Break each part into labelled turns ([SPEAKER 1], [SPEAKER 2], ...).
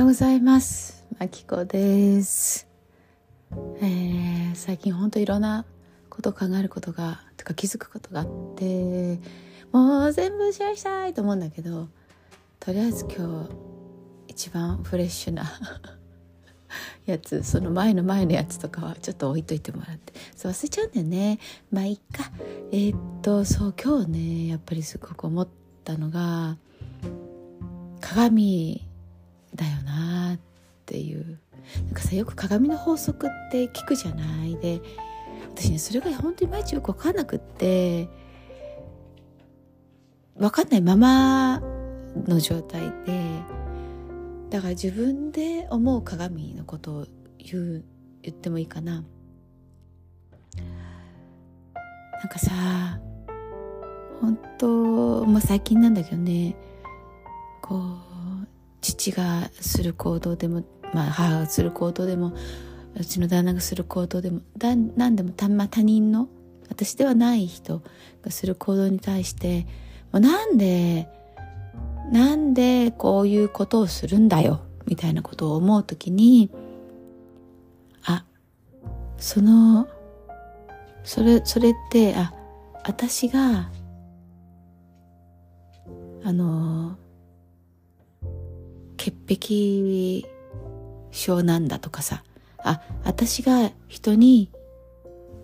[SPEAKER 1] ようございます。まきこです。えー、最近ほんといろんなこと考えることがとか気づくことがあってもう全部シェアしたいと思うんだけどとりあえず今日一番フレッシュな やつその前の前のやつとかはちょっと置いといてもらって。そう忘れちゃうんだよね。まあいっか。えー、っとそう今日ねやっぱりすごく思ったのが鏡だよなっていう。なんかさよく鏡の法則って聞くじゃない？で私ねそれが本当に毎日よく分かんなくって分かんないままの状態でだから自分で思う鏡のことを言う言ってもいいかな。なんかさ本当まあ最近なんだけどねこう父がする行動でも、まあ、母がする行動でもうちの旦那がする行動でも何でもた、まあ、他人の私ではない人がする行動に対してもうなんでなんでこういうことをするんだよみたいなことを思う時にあそのそれそれってあ私があの潔癖症なんだとかさ。あ私が人に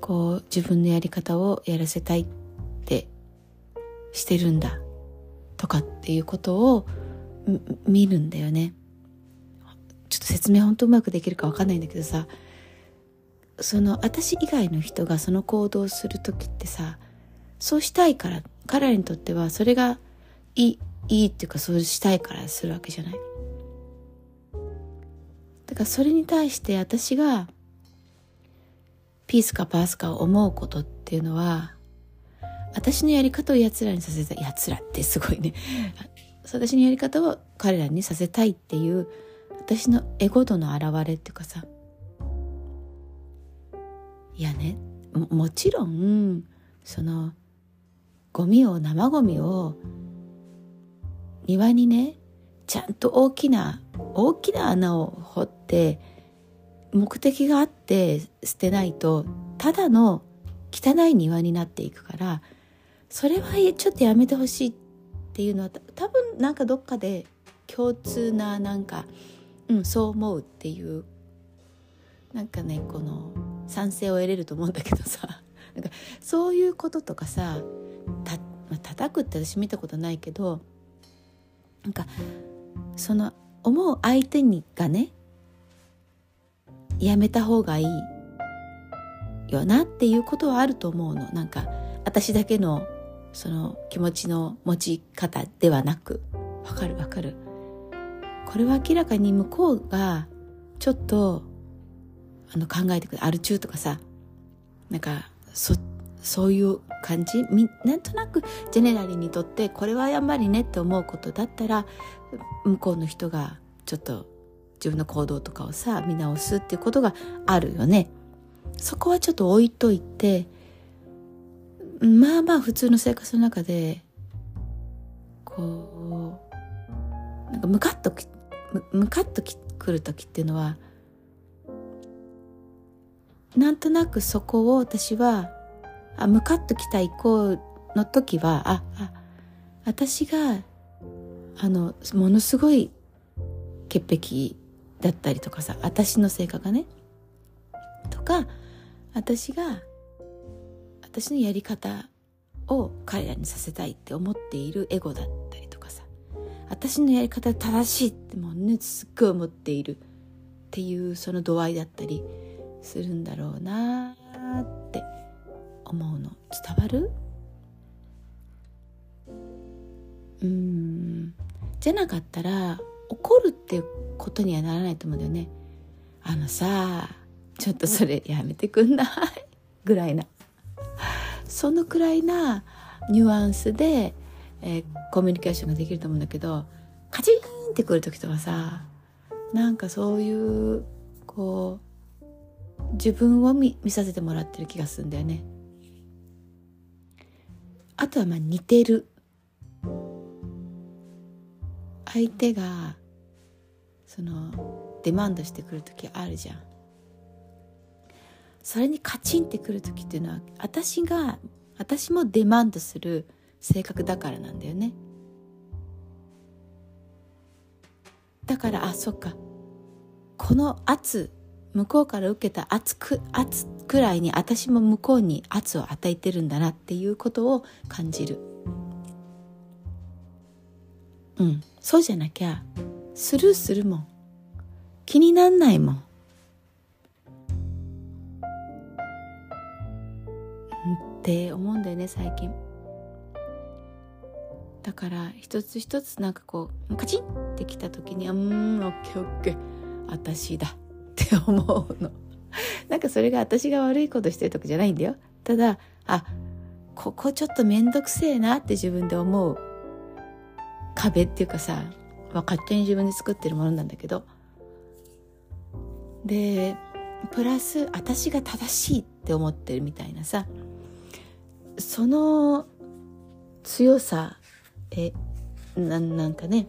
[SPEAKER 1] こう自分のやり方をやらせたいってしてるんだとかっていうことを見るんだよね。ちょっと説明本当うまくできるか分かんないんだけどさ。その私以外の人がその行動をする時ってさそうしたいから彼らにとってはそれがいいいいっていうかそうしたいからするわけじゃない。かそれに対して私がピースかパースかを思うことっていうのは私のやり方を奴らにさせたい奴らってすごいね。私のやり方を彼らにさせたいっていう私のエゴ度の表れっていうかさ。いやね。ももちろんそのゴミを生ゴミを庭にねちゃんと大きな大きな穴を掘って目的があって捨てないとただの汚い庭になっていくからそれはちょっとやめてほしいっていうのは多分なんかどっかで共通ななんか、うん、そう思うっていうなんかねこの賛成を得れると思うんだけどさ なんかそういうこととかさた、まあ、叩くって私見たことないけどなんかその思う相手にがねやめた方がいいよなっていうことはあると思うの。なんか私だけのその気持ちの持ち方ではなく。わかるわかる。これは明らかに向こうがちょっとあの考えてくる。アル中とかさなんかそそういう感じ？なんとなくジェネラリーにとってこれはやっぱりねって思うことだったら向こうの人がちょっと自分の行動とかをさ見直すっていうことがあるよね。そこはちょっと置いといてまあまあ普通の生活の中でこうなんかムカッときムカッときくる時っていうのはなんとなくそこを私はあムカッときた以降の時はああ私があのものすごい潔癖だったりとかさ私の性格がね。とか私が私のやり方を彼らにさせたいって思っているエゴだったりとかさ。私のやり方正しいってもうねすっごい思っているっていうその度合いだったりするんだろうなって。思うの？伝わる？うん。じゃなかったら怒るっていうことにはならないと思うんだよね。あのさちょっとそれやめてくんない？ぐらいな。そのくらいなニュアンスで、えー、コミュニケーションができると思うんだけどカチンってくる時とかさなんかそういうこう自分を見見させてもらってる気がするんだよね。あとはまあ似てる。相手がそのデマンドしてくる時あるじゃん。それにカチンってくる時っていうのは私が私もデマンドする性格だからなんだよね。だからあそっか。この圧向こうから受けた圧く圧くらいに私も向こうに圧を与えてるんだなっていうことを感じる。うん。そうじゃなきゃスルーするもん。気になんないもん。って思うんだよね最近。だから一つ一つなんかこうカチンってきた時に「うんオッケーオッケー。私だ」って思うの。なんかそれが私が悪いことしてるとかじゃないんだよ。ただあここちょっと面倒くせえなって自分で思う。壁っていうかさ、まあ、勝手に自分で作ってるものなんだけど。でプラス私が正しいって思ってるみたいなさ。その強さえななんかね。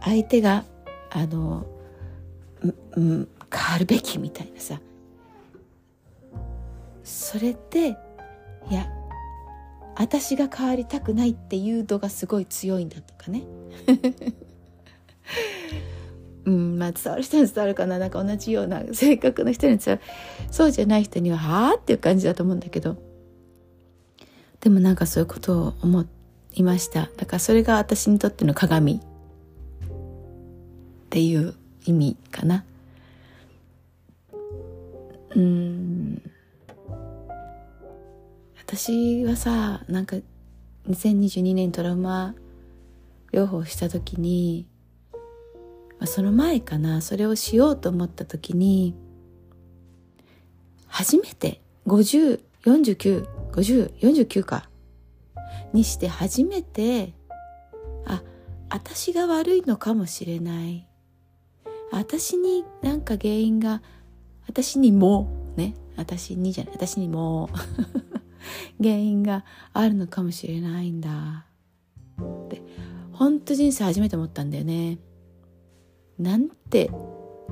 [SPEAKER 1] 相手があの、うん、変わるべきみたいなさそれっていや私が変わりたくないっていう度がすごい強いんだとかねうんまあ伝わる人に伝わるかななんか同じような性格の人に伝わるそうじゃない人にははあっていう感じだと思うんだけどでもなんかそういうことを思いましただからそれが私にとっての鏡っていう意味かなうん。私はさなんか2022年トラウマ療法した時に、まあ、その前かなそれをしようと思った時に初めて5049 5049かにして初めてあ私が悪いのかもしれない。私になんか原因が私にもね私にじゃない私にも 原因があるのかもしれないんだ。って本当人生初めて思ったんだよね。なんて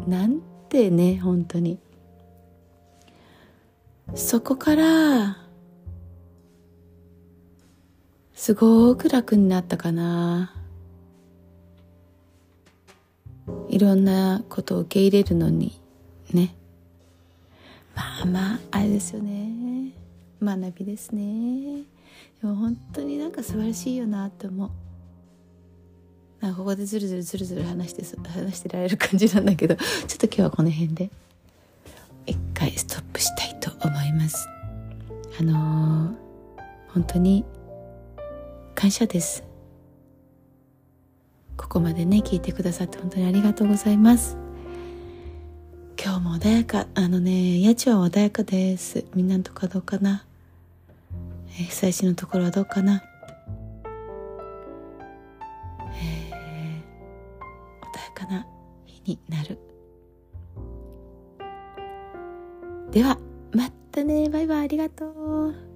[SPEAKER 1] なんてね本当に。そこからすごく楽になったかな。いろんなことを受け入れるのにね。まあまああれですよね。学びですね。でも本当になんか素晴らしいよなって思う。なんかここでずるずるずるずる話して話してられる感じなんだけどちょっと今日はこの辺で。一回ストップしたいと思います。あのー、本当に感謝です。ここまでね聞いてくださって本当にありがとうございます。日も穏やかあのね家賃は穏やかです。みんなのとこはどうかな？え被災地のところはどうかな？えー、穏やかな日になる。ではまたね。バイバイ。ありがとう。